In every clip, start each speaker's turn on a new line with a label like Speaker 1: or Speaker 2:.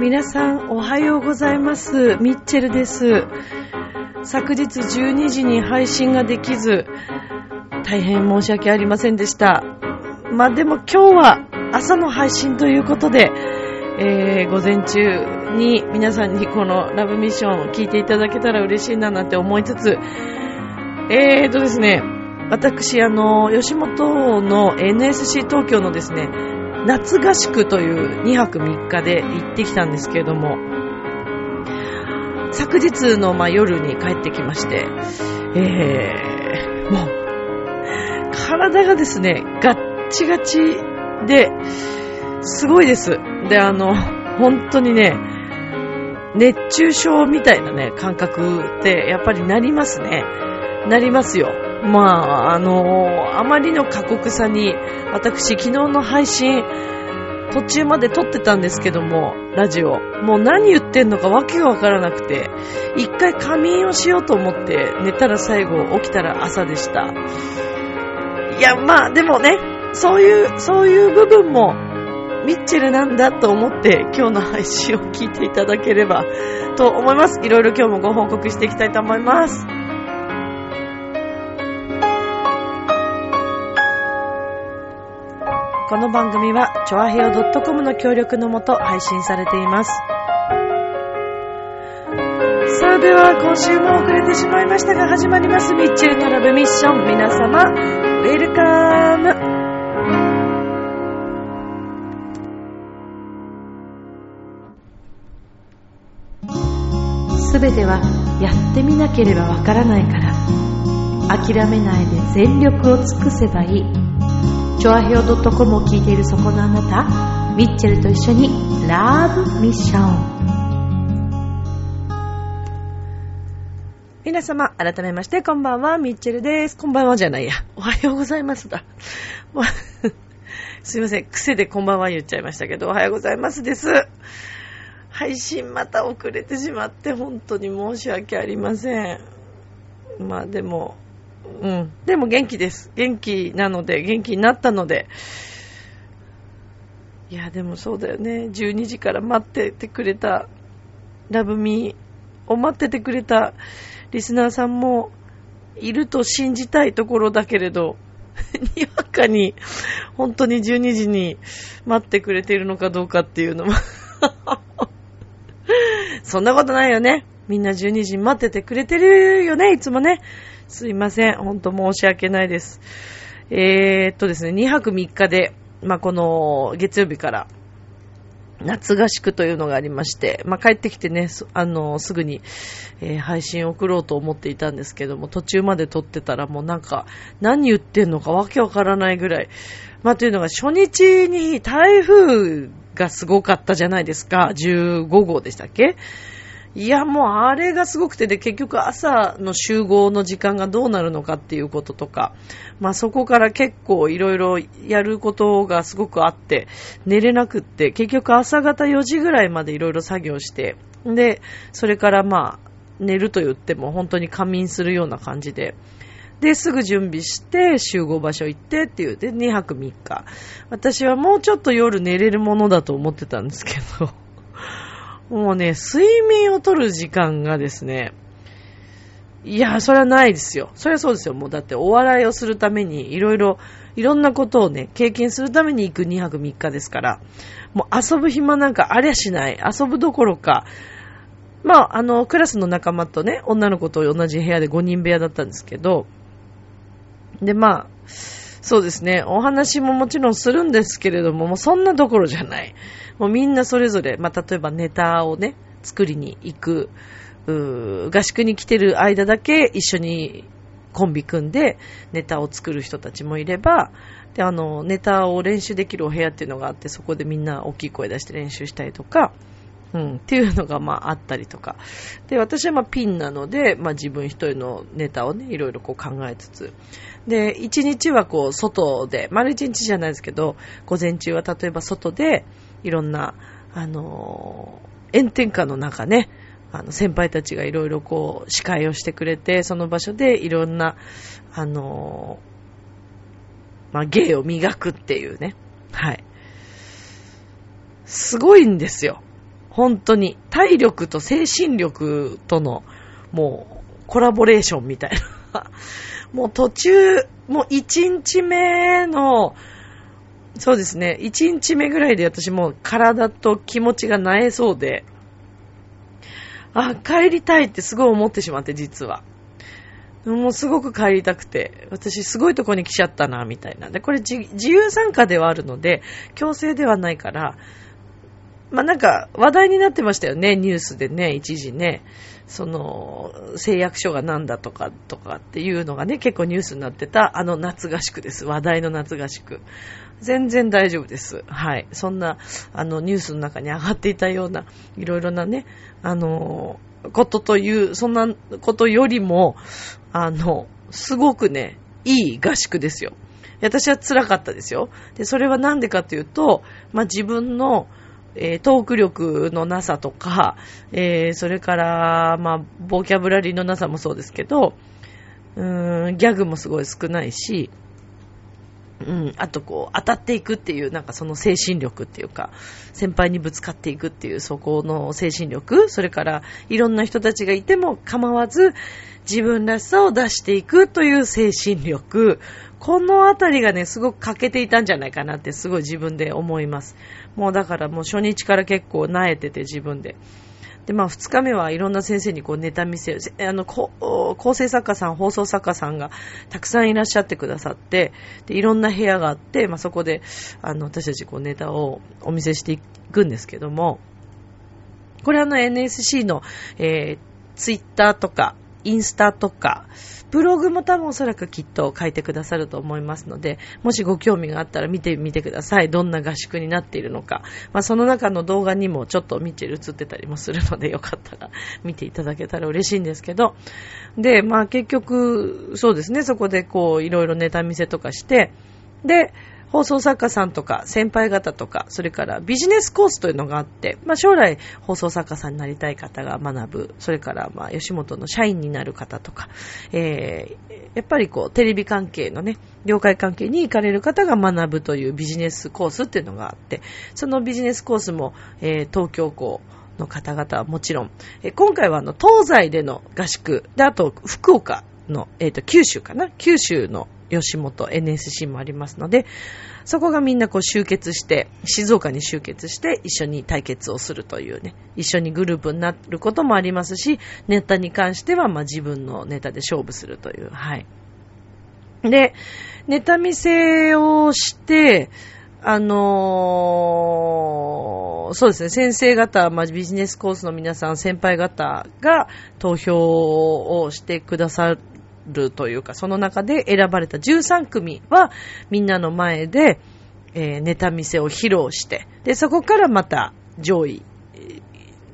Speaker 1: 皆さんおはようございます。ミッチェルです。昨日12時に配信ができず、大変申し訳ありませんでした。まあでも今日は朝の配信ということで、えー、午前中に皆さんにこのラブミッションを聞いていただけたら嬉しいななんて思いつつ、えーとですね、私、あの、吉本の NSC 東京のですね、夏合宿という2泊3日で行ってきたんですけれども、昨日のまあ夜に帰ってきまして、えー、体がですね、ガッチガチで、すごいです。で、あの、本当にね、熱中症みたいなね、感覚ってやっぱりなりますね。なりますよ。まあ、あのあまりの過酷さに、私、昨日の配信、途中まで撮ってたんですけども、ラジオ。もう何言ってんのかわけがわからなくて、一回仮眠をしようと思って、寝たら最後、起きたら朝でした。いや、まあ、でもね、そういう、そういう部分も、ミッチェルなんだと思って、今日の配信を聞いていただければと思います。いろいろ今日もご報告していきたいと思います。この番組は、チョアヘオ .com の協力のもと配信されています。さあ、では、今週も遅れてしまいましたが、始まります。ミッチェルのラブミッション。皆様、ウェルカム。すべては、やってみなければわからないから。諦めないで全力を尽くせばいい。チョアヘオ .com を聞いているそこのあなた、ミッチェルと一緒にラブミッション。皆様、改めまして、こんばんは、ミッチェルです。こんばんはじゃないや。おはようございますだ。すいません、癖でこんばんは言っちゃいましたけど、おはようございますです。配信また遅れてしまって、本当に申し訳ありません。まあでも、うん。でも元気です。元気なので、元気になったので。いや、でもそうだよね。12時から待っててくれた、ラブミーを待っててくれたリスナーさんもいると信じたいところだけれど、にわかに本当に12時に待ってくれているのかどうかっていうのも そんなことないよね。みんな12時に待っててくれてるよね、いつもね。すいません。ほんと申し訳ないです。えー、っとですね、2泊3日で、まあ、この月曜日から夏合宿というのがありまして、まあ、帰ってきてね、あの、すぐに、えー、配信を送ろうと思っていたんですけども、途中まで撮ってたらもうなんか、何言ってんのかわけわからないぐらい。まあ、というのが初日に台風がすごかったじゃないですか。15号でしたっけ？いや、もうあれがすごくてで、結局朝の集合の時間がどうなるのかっていうこととか、まあそこから結構いろいろやることがすごくあって、寝れなくって、結局朝方4時ぐらいまでいろいろ作業して、で、それからまあ、寝ると言っても本当に仮眠するような感じで、で、すぐ準備して、集合場所行ってっていう、で、2泊3日。私はもうちょっと夜寝れるものだと思ってたんですけど、もうね、睡眠をとる時間がですね、いや、それはないですよ。それはそうですよ。もうだってお笑いをするために、いろいろ、いろんなことをね、経験するために行く2泊3日ですから、もう遊ぶ暇なんかありゃしない。遊ぶどころか、まあ、あの、クラスの仲間とね、女の子と同じ部屋で5人部屋だったんですけど、で、まあ、そうですね、お話ももちろんするんですけれども、もうそんなどころじゃない。もうみんなそれぞれ、まあ、例えばネタをね、作りに行く、う合宿に来てる間だけ一緒にコンビ組んでネタを作る人たちもいれば、で、あの、ネタを練習できるお部屋っていうのがあって、そこでみんな大きい声出して練習したりとか、うん、っていうのがまああったりとか。で、私はまあピンなので、まあ自分一人のネタをね、いろいろこう考えつつ。で、一日はこう外で、丸一日じゃないですけど、午前中は例えば外で、いろんな、あのー、炎天下の中ね、あの、先輩たちがいろいろこう、司会をしてくれて、その場所でいろんな、あのー、まあ、芸を磨くっていうね。はい。すごいんですよ。本当に。体力と精神力との、もう、コラボレーションみたいな。もう途中、もう1日目の、そうですね、1日目ぐらいで私もう体と気持ちがなえそうで、あ、帰りたいってすごい思ってしまって、実は。もうすごく帰りたくて、私すごいとこに来ちゃったな、みたいな。で、これ自由参加ではあるので、強制ではないから、まあ、なんか話題になってましたよね、ニュースでね、一時ね。その、誓約書がなんだとか、とかっていうのがね、結構ニュースになってた、あの夏合宿です。話題の夏合宿。全然大丈夫です。はい。そんな、あの、ニュースの中に上がっていたような、いろいろなね、あの、ことという、そんなことよりも、あの、すごくね、いい合宿ですよ。私は辛かったですよ。で、それはなんでかというと、まあ、自分の、えー、トーク力のなさとか、えー、それから、まあ、ボキャブラリーのなさもそうですけど、うーん、ギャグもすごい少ないし、うん、あとこう、当たっていくっていう、なんかその精神力っていうか、先輩にぶつかっていくっていう、そこの精神力、それから、いろんな人たちがいても構わず、自分らしさを出していくという精神力、このあたりがね、すごく欠けていたんじゃないかなってすごい自分で思います。もうだからもう初日から結構慣れてて自分で。で、まあ二日目はいろんな先生にこうネタ見せ、あの、構成作家さん、放送作家さんがたくさんいらっしゃってくださって、で、いろんな部屋があって、まあそこで、あの、私たちこうネタをお見せしていくんですけども、これあの NSC の、えー、ツイッターとか、インスタとか、ブログも多分おそらくきっと書いてくださると思いますので、もしご興味があったら見てみてください。どんな合宿になっているのか。まあ、その中の動画にもちょっと見て映ってたりもするので、よかったら見ていただけたら嬉しいんですけど。で、まあ結局、そうですね、そこでこう、いろいろネタ見せとかして、で、放送作家さんとか先輩方とか、それからビジネスコースというのがあって、まあ、将来放送作家さんになりたい方が学ぶ、それからまあ吉本の社員になる方とか、えー、やっぱりこうテレビ関係のね、業界関係に行かれる方が学ぶというビジネスコースっていうのがあって、そのビジネスコースも、えー、東京校、の方々はもちろん、え今回はあの東西での合宿で、あと福岡の、えっ、ー、と九州かな九州の吉本 NSC もありますので、そこがみんなこう集結して、静岡に集結して一緒に対決をするというね、一緒にグループになることもありますし、ネタに関してはまあ自分のネタで勝負するという、はい。で、ネタ見せをして、あのー、そうですね、先生方、まあ、ビジネスコースの皆さん、先輩方が投票をしてくださるというか、その中で選ばれた13組は、みんなの前で、えー、ネタ見せを披露して、で、そこからまた上位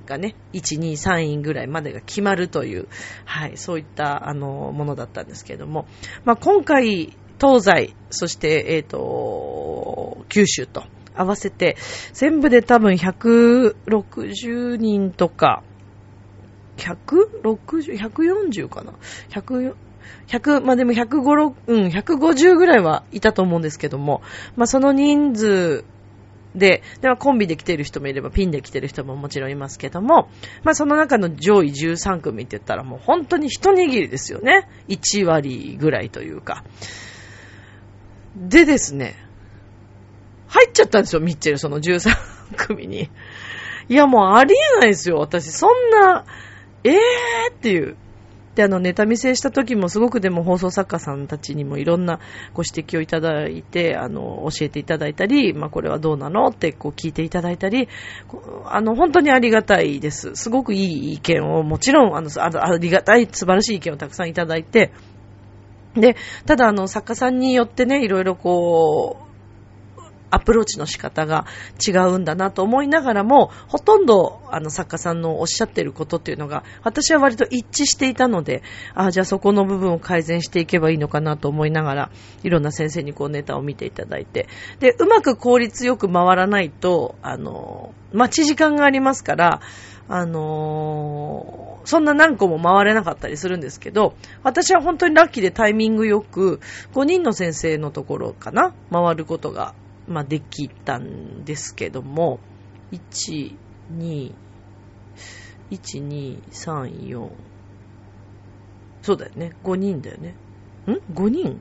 Speaker 1: がね、1、2、3位ぐらいまでが決まるという、はい、そういった、あの、ものだったんですけれども、まあ、今回、東西、そして、えっ、ー、と、九州と合わせて、全部で多分160人とか、160、140かな ?100、100、まあでも150、うん、150ぐらいはいたと思うんですけども、まあその人数で、ではコンビで来てる人もいればピンで来てる人ももちろんいますけども、まあその中の上位13組って言ったらもう本当に一握りですよね。1割ぐらいというか。でですね、入っちゃったんですよ、ミッチェル、その13組に。いや、もうありえないですよ、私。そんな、えーっていう。で、あの、ネタ見せした時もすごくでも放送作家さんたちにもいろんなご指摘をいただいて、あの、教えていただいたり、まあ、これはどうなのってこう聞いていただいたり、あの、本当にありがたいです。すごくいい意見を、もちろん、あの、ありがたい、素晴らしい意見をたくさんいただいて、で、ただあの、作家さんによってね、いろいろこう、アプローチの仕方が違うんだなと思いながらも、ほとんどあの作家さんのおっしゃってることっていうのが、私は割と一致していたので、あじゃあそこの部分を改善していけばいいのかなと思いながら、いろんな先生にこうネタを見ていただいて、で、うまく効率よく回らないと、あの、待ち時間がありますから、あのー、そんな何個も回れなかったりするんですけど、私は本当にラッキーでタイミングよく、5人の先生のところかな、回ることが、まあ、できたんですけども、1、2、1、2、3、4、そうだよね、5人だよね。ん ?5 人？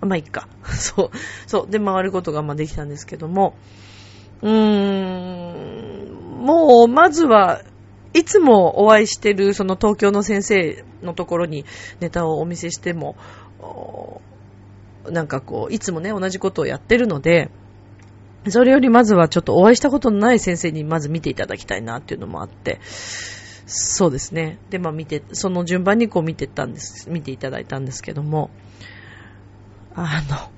Speaker 1: まあ、いっか。そう。そう。で、回ることが、まあ、できたんですけども、うーん、もう、まずは、いつもお会いしてる、その東京の先生のところにネタをお見せしても、なんかこう、いつもね、同じことをやってるので、それよりまずはちょっとお会いしたことのない先生にまず見ていただきたいなっていうのもあって、そうですね。で、まあ見て、その順番にこう見てたんです、見ていただいたんですけども、あの、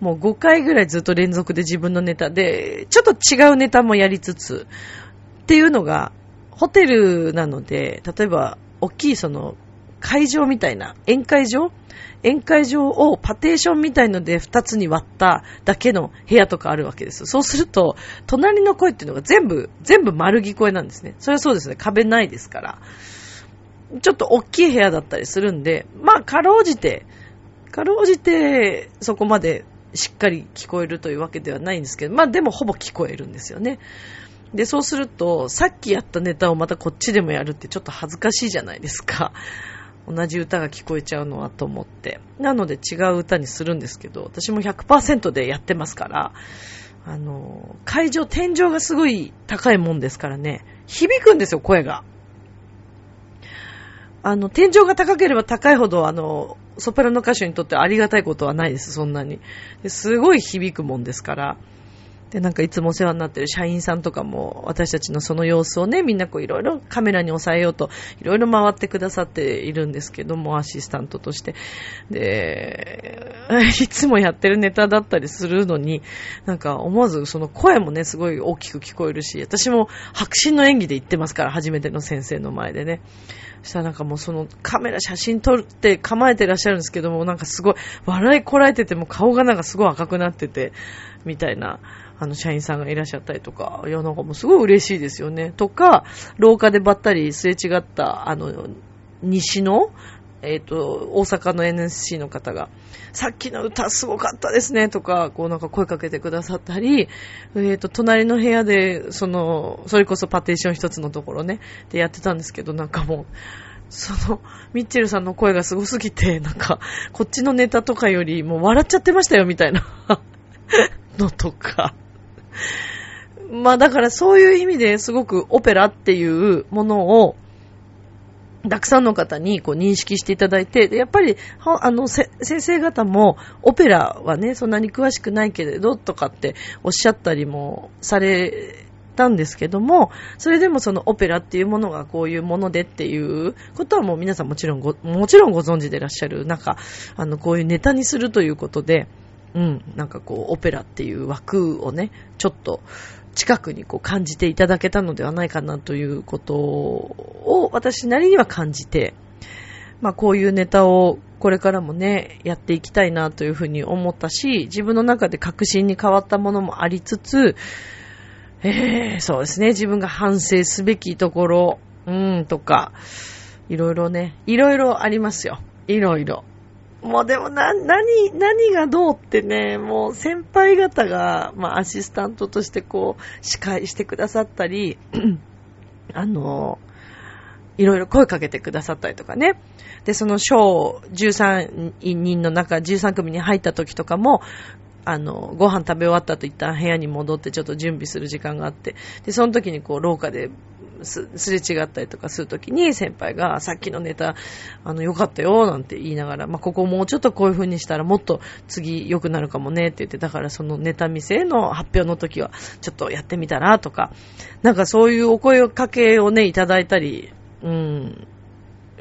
Speaker 1: もう5回ぐらいずっと連続で自分のネタで、ちょっと違うネタもやりつつ、っていうのが、ホテルなので、例えば、大きいその、会場みたいな、宴会場宴会場をパテーションみたいので2つに割っただけの部屋とかあるわけです。そうすると、隣の声っていうのが全部、全部丸聞こえなんですね。それはそうですね。壁ないですから。ちょっと大きい部屋だったりするんで、まあ、かろうじて、かろうじて、そこまでしっかり聞こえるというわけではないんですけど、まあでもほぼ聞こえるんですよね。で、そうすると、さっきやったネタをまたこっちでもやるってちょっと恥ずかしいじゃないですか。同じ歌が聞こえちゃうのはと思って。なので違う歌にするんですけど、私も100%でやってますから、あの、会場、天井がすごい高いもんですからね、響くんですよ、声が。あの、天井が高ければ高いほど、あの、ソプラノ歌手にとってありがたいことはないです、そんなに。すごい響くもんですから。で、なんかいつもお世話になってる社員さんとかも、私たちのその様子をね、みんなこういろいろカメラに抑えようと、いろいろ回ってくださっているんですけども、アシスタントとして。で、いつもやってるネタだったりするのに、なんか思わずその声もね、すごい大きく聞こえるし、私も白真の演技で言ってますから、初めての先生の前でね。そしたらなんかもうそのカメラ写真撮って構えてらっしゃるんですけども、なんかすごい笑いこらえてても顔がなんかすごい赤くなってて、みたいな。あの、社員さんがいらっしゃったりとか、いや、なんかもうすごい嬉しいですよね。とか、廊下でばったりすれ違った、あの、西の、えっ、ー、と、大阪の NSC の方が、さっきの歌すごかったですね、とか、こうなんか声かけてくださったり、えっ、ー、と、隣の部屋で、その、それこそパテーション一つのところね、でやってたんですけど、なんかもう、その、ミッチェルさんの声がすごすぎて、なんか、こっちのネタとかよりもう笑っちゃってましたよ、みたいな のとか。まあだからそういう意味ですごくオペラっていうものをたくさんの方にこう認識していただいて、やっぱり、あの、先生方も、オペラはね、そんなに詳しくないけれど、とかっておっしゃったりもされたんですけども、それでもそのオペラっていうものがこういうものでっていうことはもう皆さんもちろんご、もちろんご存知でいらっしゃる中、あの、こういうネタにするということで、うん、なんかこう、オペラっていう枠をね、ちょっと近くにこう感じていただけたのではないかなということを私なりには感じて、まあこういうネタをこれからもね、やっていきたいなというふうに思ったし、自分の中で確信に変わったものもありつつ、えー、そうですね、自分が反省すべきところ、うん、とか、いろいろね、いろいろありますよ。いろいろ。もうでもな、何、何がどうってね、もう先輩方が、まあアシスタントとしてこう、司会してくださったり、あの、いろいろ声かけてくださったりとかね。で、その賞13人の中、13組に入った時とかも、あの、ご飯食べ終わったと一旦部屋に戻ってちょっと準備する時間があって、で、その時にこう廊下ですすれ違ったりとかするときに先輩がさっきのネタ、あの、良かったよ、なんて言いながら、まあ、ここもうちょっとこういう風にしたらもっと次良くなるかもねって言って、だからそのネタ見せの発表の時はちょっとやってみたらとか、なんかそういうお声かけをね、いただいたり、うん。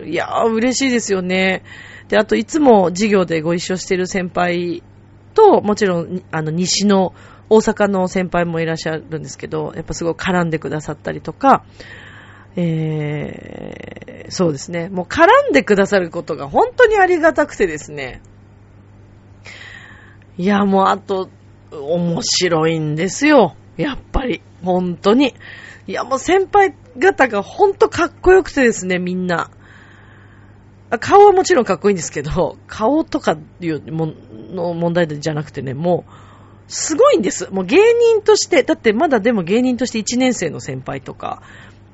Speaker 1: いやー、嬉しいですよね。で、あといつも授業でご一緒してる先輩と、もちろん、あの、西の大阪の先輩もいらっしゃるんですけど、やっぱすごい絡んでくださったりとか、えー、そうですね。もう絡んでくださることが本当にありがたくてですね。いや、もうあと、面白いんですよ。やっぱり。本当に。いや、もう先輩方が本当かっこよくてですね、みんな。顔はもちろんかっこいいんですけど、顔とかいうもの問題じゃなくてね、もう、すごいんです。もう芸人として、だってまだでも芸人として1年生の先輩とか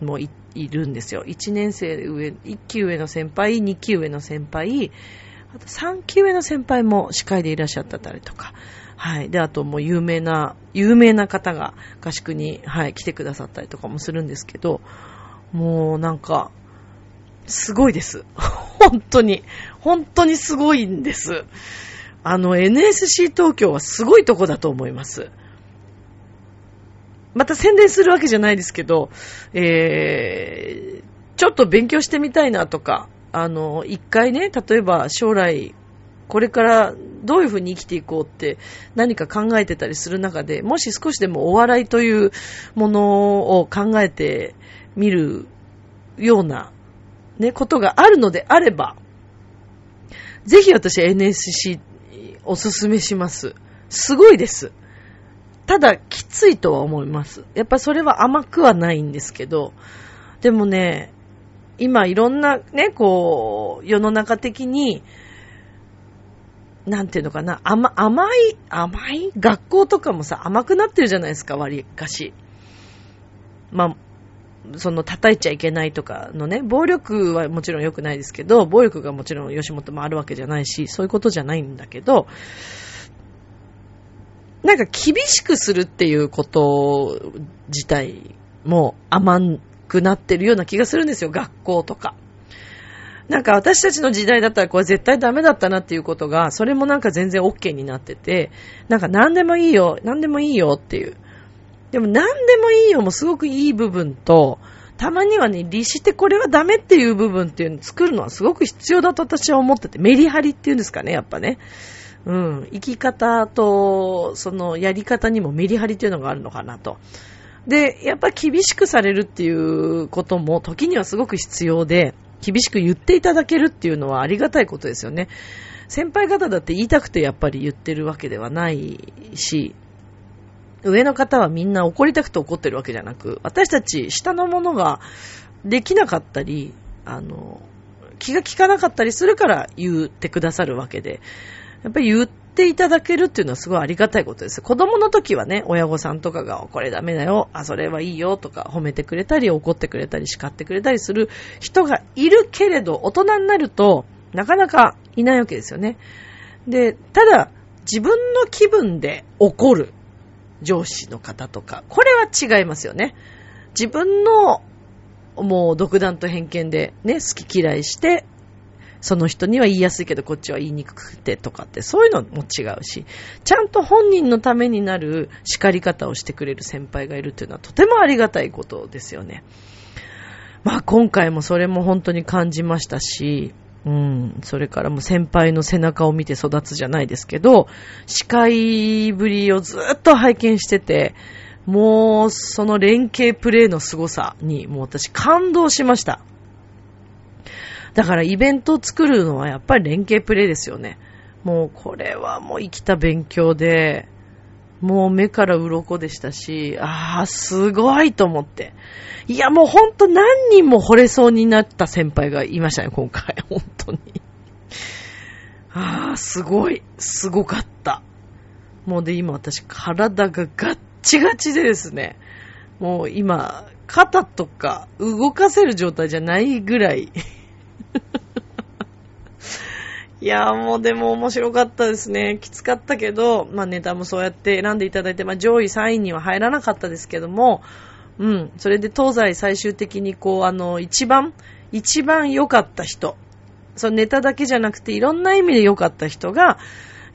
Speaker 1: もいるんですよ。1年生上、1期上の先輩、2期上の先輩、あと3期上の先輩も司会でいらっしゃったりとか、はい。で、あともう有名な、有名な方が合宿に、はい、来てくださったりとかもするんですけど、もうなんか、すごいです。本当に。本当にすごいんです。あの、NSC 東京はすごいとこだと思います。また宣伝するわけじゃないですけど、えー、ちょっと勉強してみたいなとか、あの、一回ね、例えば将来これからどういうふうに生きていこうって何か考えてたりする中で、もし少しでもお笑いというものを考えてみるような、ね、ことがあるのであれば、ぜひ私 NSC おすすめします。すごいです。ただ、きついとは思います。やっぱそれは甘くはないんですけど、でもね、今いろんなね、こう、世の中的に、なんていうのかな、甘、甘い、甘い学校とかもさ、甘くなってるじゃないですか、割かし。まあ、その叩いちゃいけないとかのね、暴力はもちろん良くないですけど、暴力がもちろん吉本もあるわけじゃないし、そういうことじゃないんだけど、なんか厳しくするっていうこと自体も甘くなってるような気がするんですよ、学校とか。なんか私たちの時代だったらこれ絶対ダメだったなっていうことが、それもなんか全然 OK になってて、なんか何でもいいよ、何でもいいよっていう。でも何でもいいよもすごくいい部分と、たまにはね、律してこれはダメっていう部分っていうのを作るのはすごく必要だと私は思ってて、メリハリっていうんですかね、やっぱね。うん。生き方と、そのやり方にもメリハリっていうのがあるのかなと。で、やっぱ厳しくされるっていうことも時にはすごく必要で、厳しく言っていただけるっていうのはありがたいことですよね。先輩方だって言いたくてやっぱり言ってるわけではないし、上の方はみんな怒りたくて怒ってるわけじゃなく、私たち下のものができなかったり、あの、気が利かなかったりするから言ってくださるわけで、やっぱり言っていただけるっていうのはすごいありがたいことです。子供の時はね、親御さんとかが、これダメだよ、あ、それはいいよとか褒めてくれたり、怒ってくれたり、叱ってくれたりする人がいるけれど、大人になると、なかなかいないわけですよね。で、ただ、自分の気分で怒る上司の方とか、これは違いますよね。自分のもう独断と偏見でね、好き嫌いしてその人には言いやすいけどこっちは言いにくくてとかってそういうのも違うし、ちゃんと本人のためになる叱り方をしてくれる先輩がいるっていうのはとてもありがたいことですよね。まあ今回もそれも本当に感じましたし、うん、それからもう先輩の背中を見て育つじゃないですけど、司会ぶりをずっと拝見してて、もうその連携プレーの凄さにもう私感動しました。だからイベントを作るのはやっぱり連携プレイですよね。もうこれはもう生きた勉強で、もう目から鱗でしたし、ああ、すごいと思って。いや、もうほんと何人も惚れそうになった先輩がいましたね、今回。本当に。ああ、すごい。すごかった。もうで、今私体がガッチガチでですね、もう今、肩とか動かせる状態じゃないぐらい いやーもうでも面白かったですね。きつかったけど、まあネタもそうやって選んでいただいて、まあ上位3位には入らなかったですけども、うん、それで東西最終的にこう、あの、一番、一番良かった人、そのネタだけじゃなくていろんな意味で良かった人が、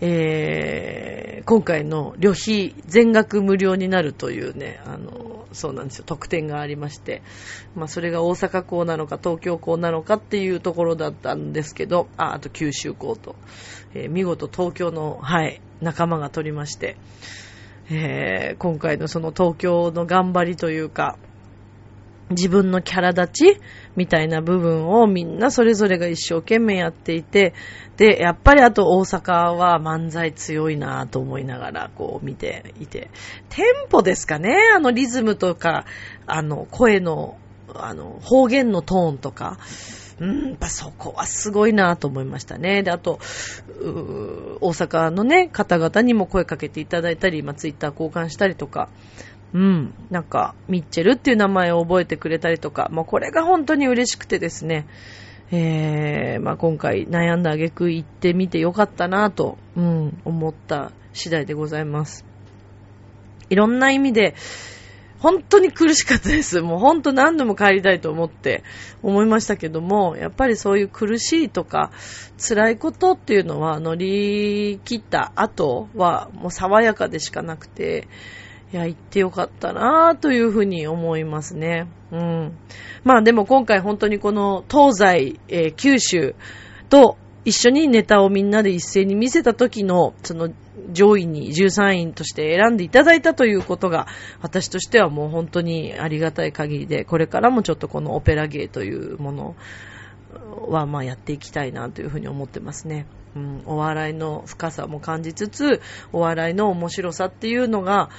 Speaker 1: えー、今回の旅費全額無料になるというね、あの、そうなんですよ、特典がありまして、まあ、それが大阪港なのか東京港なのかっていうところだったんですけど、あ、あと九州港と、えー、見事東京の、はい、仲間が取りまして、えー、今回のその東京の頑張りというか、自分のキャラ立ちみたいな部分をみんなそれぞれが一生懸命やっていて、で、やっぱりあと大阪は漫才強いなぁと思いながらこう見ていて、テンポですかね。あのリズムとか、あの声の、あの方言のトーンとか、うん、やっぱそこはすごいなと思いましたね。で、あと、大阪のね、方々にも声かけていただいたり、まあ、ツイッター交換したりとか、うん、なんか、ミッチェルっていう名前を覚えてくれたりとか、もうこれが本当に嬉しくてですね、えー、まあ今回悩んだ挙句行ってみてよかったなと、うん、思った次第でございます。いろんな意味で、本当に苦しかったです。もう本当何度も帰りたいと思って思いましたけども、やっぱりそういう苦しいとか辛いことっていうのは乗り切った後はもう爽やかでしかなくて、いや、行ってよかったなぁというふうに思いますね。うん。まあでも今回本当にこの東西、えー、九州と一緒にネタをみんなで一斉に見せた時の、その上位に13位として選んでいただいたということが、私としてはもう本当にありがたい限りで、これからもちょっとこのオペラ芸というものはまあやっていきたいなというふうに思ってますね。うん、お笑いの深さも感じつつ、お笑いの面白さっていうのが、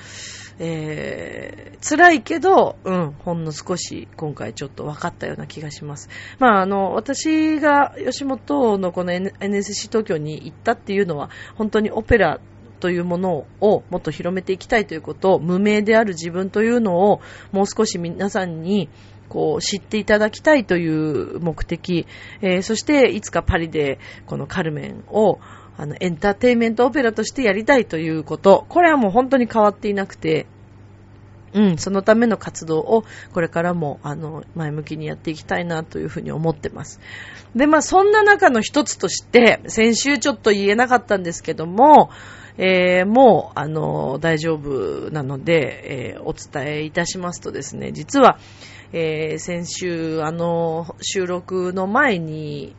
Speaker 1: えー、辛いけど、うん、ほんの少し今回ちょっと分かったような気がします。まあ、あの、私が吉本のこの NSC 東京に行ったっていうのは、本当にオペラというものをもっと広めていきたいということを、無名である自分というのをもう少し皆さんにこう知っていただきたいという目的、えー、そしていつかパリでこのカルメンをあの、エンターテインメントオペラとしてやりたいということ、これはもう本当に変わっていなくて、うん、そのための活動をこれからも、あの、前向きにやっていきたいなというふうに思ってます。で、まあ、そんな中の一つとして、先週ちょっと言えなかったんですけども、えー、もう、あの、大丈夫なので、えー、お伝えいたしますとですね、実は、えー、先週、あの、収録の前に、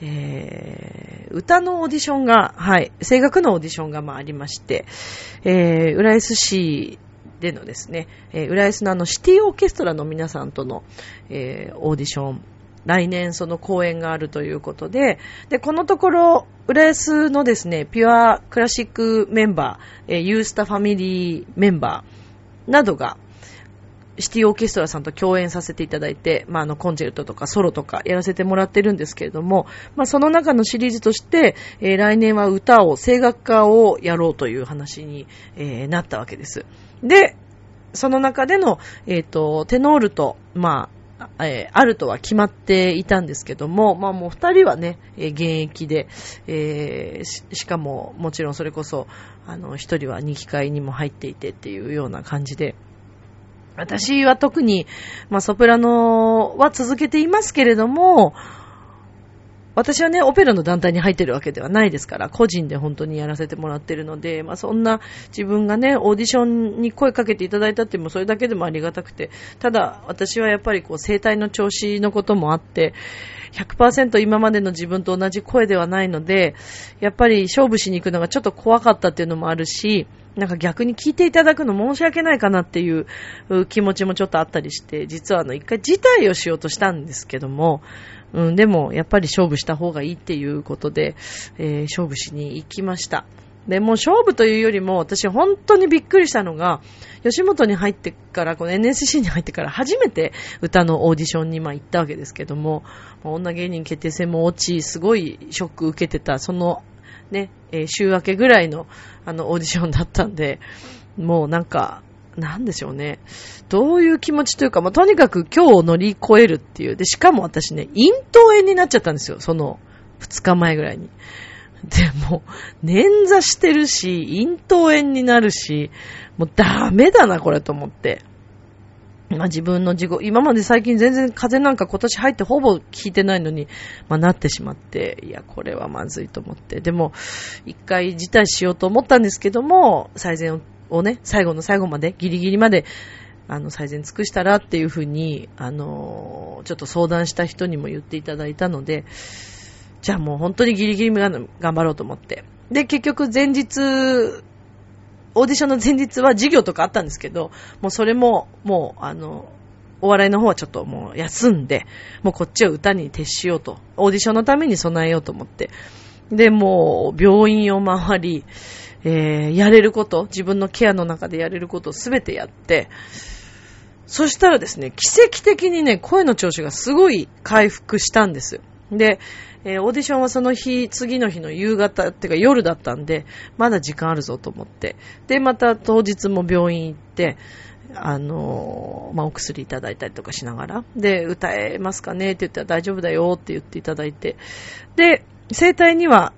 Speaker 1: えー、歌のオーディションが、はい、声楽のオーディションがまあありまして、えー、浦安市でのですね、えー、浦安のあのシティオーケストラの皆さんとの、えー、オーディション、来年その公演があるということで、で、このところ、浦安のですね、ピュアクラシックメンバー、えー、ユースタファミリーメンバーなどが、シティオーケストラさんと共演させていただいて、まあ、あの、コンチェルトとかソロとかやらせてもらってるんですけれども、まあ、その中のシリーズとして、えー、来年は歌を、声楽家をやろうという話に、えー、なったわけです。で、その中での、えっ、ー、と、テノールと、まあ、えー、あるとは決まっていたんですけども、まあもう二人はね、えー、現役で、えー、し、しかももちろんそれこそ、あの、一人は二機会にも入っていてっていうような感じで、私は特に、まあ、ソプラノは続けていますけれども、私はね、オペラの団体に入ってるわけではないですから、個人で本当にやらせてもらってるので、まあそんな自分がね、オーディションに声かけていただいたっていうのもそれだけでもありがたくて、ただ私はやっぱりこう声帯の調子のこともあって、100%今までの自分と同じ声ではないので、やっぱり勝負しに行くのがちょっと怖かったっていうのもあるし、なんか逆に聞いていただくの申し訳ないかなっていう気持ちもちょっとあったりして、実はあの一回辞退をしようとしたんですけども、うん、でもやっぱり勝負した方がいいっていうことで、えー、勝負しに行きました。で、もう勝負というよりも、私本当にびっくりしたのが、吉本に入ってから、この NSC に入ってから初めて歌のオーディションにま行ったわけですけども、女芸人決定戦も落ち、すごいショック受けてた、そのね、週明けぐらいのあのオーディションだったんで、もうなんか、なんでしょうね。どういう気持ちというか、まあ、とにかく今日を乗り越えるっていう。で、しかも私ね、咽頭炎になっちゃったんですよ。その、2日前ぐらいに。でも、捻挫してるし、咽頭炎になるし、もうダメだな、これと思って。まあ自分の事故、今まで最近全然風邪なんか今年入ってほぼ効いてないのに、まあなってしまって、いや、これはまずいと思って。でも、一回辞退しようと思ったんですけども、最善ををね、最後の最後まで、ギリギリまで、あの、最善尽くしたらっていうふうに、あの、ちょっと相談した人にも言っていただいたので、じゃあもう本当にギリギリ頑張ろうと思って。で、結局前日、オーディションの前日は授業とかあったんですけど、もうそれも、もう、あの、お笑いの方はちょっともう休んで、もうこっちは歌に徹しようと。オーディションのために備えようと思って。で、もう、病院を回り、えー、やれること、自分のケアの中でやれることをすべてやって、そしたらですね、奇跡的にね、声の調子がすごい回復したんです。で、えー、オーディションはその日、次の日の夕方っていうか夜だったんで、まだ時間あるぞと思って。で、また当日も病院行って、あのー、まあ、お薬いただいたりとかしながら、で、歌えますかねって言ったら大丈夫だよって言っていただいて、で、生体には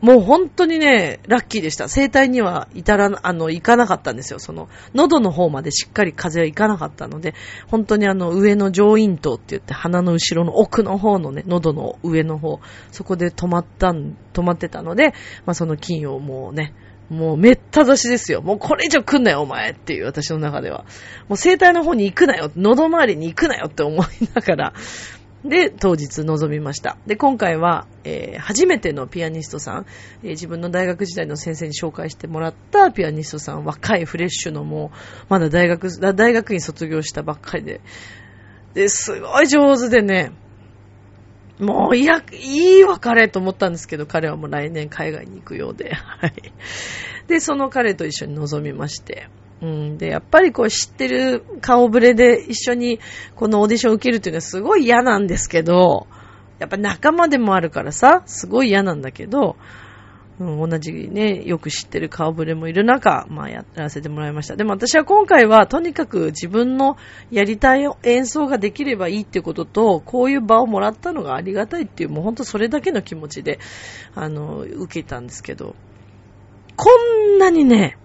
Speaker 1: もう本当にね、ラッキーでした。生体には至ら、あの、行かなかったんですよ。その、喉の方までしっかり風邪は行かなかったので、本当にあの、上の上咽頭って言って、鼻の後ろの奥の方のね、喉の上の方、そこで止まったん、止まってたので、まあ、その菌をもうね、もうめった刺しですよ。もうこれ以上来んなよ、お前っていう、私の中では。もう生体の方に行くなよ、喉周りに行くなよって思いながら、で、当日臨みました。で、今回は、えー、初めてのピアニストさん、えー、自分の大学時代の先生に紹介してもらったピアニストさん、若いフレッシュのもう、まだ大学、大学院卒業したばっかりで、で、すごい上手でね、もういや、いい別れと思ったんですけど、彼はもう来年海外に行くようで、はい。で、その彼と一緒に臨みまして、うん。で、やっぱりこう知ってる顔ぶれで一緒にこのオーディションを受けるっていうのはすごい嫌なんですけど、やっぱ仲間でもあるからさ、すごい嫌なんだけど、うん、同じね、よく知ってる顔ぶれもいる中、まあやらせてもらいました。でも私は今回はとにかく自分のやりたい演奏ができればいいってことと、こういう場をもらったのがありがたいっていう、もうほんとそれだけの気持ちで、あの、受けたんですけど、こんなにね、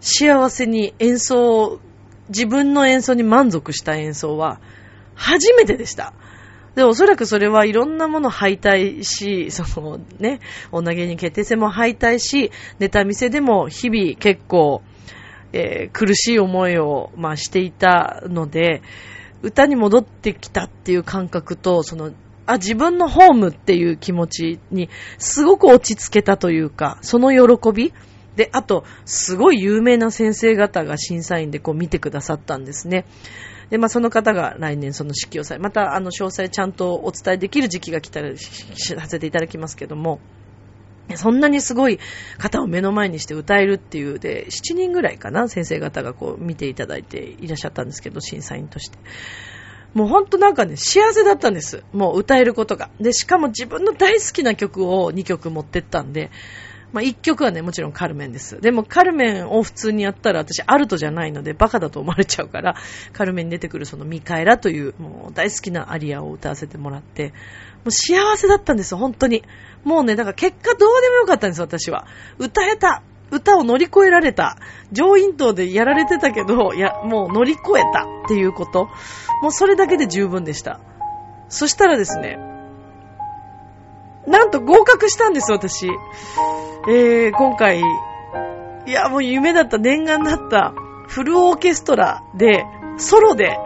Speaker 1: 幸せに演奏、自分の演奏に満足した演奏は初めてでした。で、おそらくそれはいろんなもの敗退し、そのね、女芸人決定戦も敗退し、ネタ見せでも日々結構、えー、苦しい思いを、まあ、していたので、歌に戻ってきたっていう感覚と、その、あ、自分のホームっていう気持ちにすごく落ち着けたというか、その喜びで、あと、すごい有名な先生方が審査員でこう見てくださったんですね。で、まあ、その方が来年その指揮をされ、また、あの、詳細ちゃんとお伝えできる時期が来たら、させていただきますけども、そんなにすごい方を目の前にして歌えるっていう、で、7人ぐらいかな、先生方がこう見ていただいていらっしゃったんですけど、審査員として。もうほんとなんかね、幸せだったんです。もう歌えることが。で、しかも自分の大好きな曲を2曲持ってったんで、まあ、一曲はね、もちろんカルメンです。でも、カルメンを普通にやったら、私、アルトじゃないので、バカだと思われちゃうから、カルメンに出てくるそのミカエラという、もう大好きなアリアを歌わせてもらって、もう幸せだったんですよ、本当に。もうね、だから結果どうでもよかったんです、私は。歌えた。歌を乗り越えられた。上院島でやられてたけど、いや、もう乗り越えたっていうこと。もうそれだけで十分でした。そしたらですね、なんと合格したんです、私。えー、今回、いや、もう夢だった、念願だった、フルオーケストラで、ソロで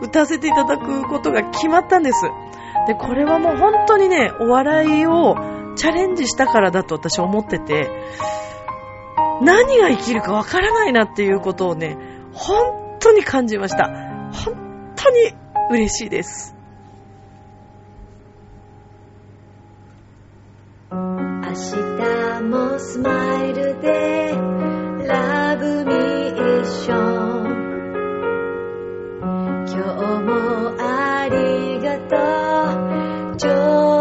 Speaker 1: 歌わせていただくことが決まったんです。で、これはもう本当にね、お笑いをチャレンジしたからだと私思ってて、何が生きるかわからないなっていうことをね、本当に感じました。本当に嬉しいです。明日もスマイルでラブミーション。今日もありがとう。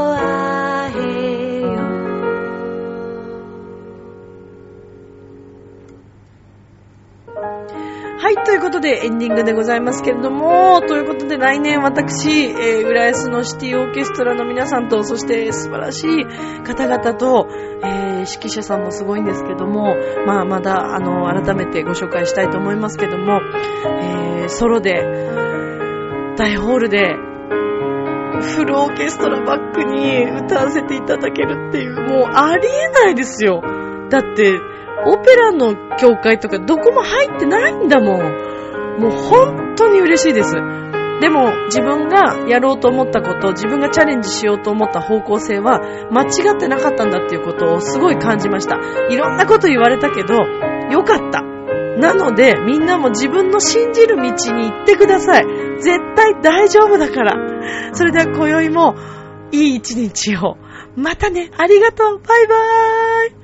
Speaker 1: ということでエンディングでございますけれども、ということで来年私、えー、浦安のシティオーケストラの皆さんと、そして素晴らしい方々と、えー、指揮者さんもすごいんですけども、まあ、まだ、あの、改めてご紹介したいと思いますけども、えー、ソロで、大ホールで、フルオーケストラバックに歌わせていただけるっていう、もうありえないですよ。だって、オペラの教会とかどこも入ってないんだもん。もう本当に嬉しいです。でも自分がやろうと思ったこと、自分がチャレンジしようと思った方向性は間違ってなかったんだっていうことをすごい感じました。いろんなこと言われたけど、よかった。なので、みんなも自分の信じる道に行ってください。絶対大丈夫だから。それでは今宵もいい一日を。またね、ありがとう。バイバーイ。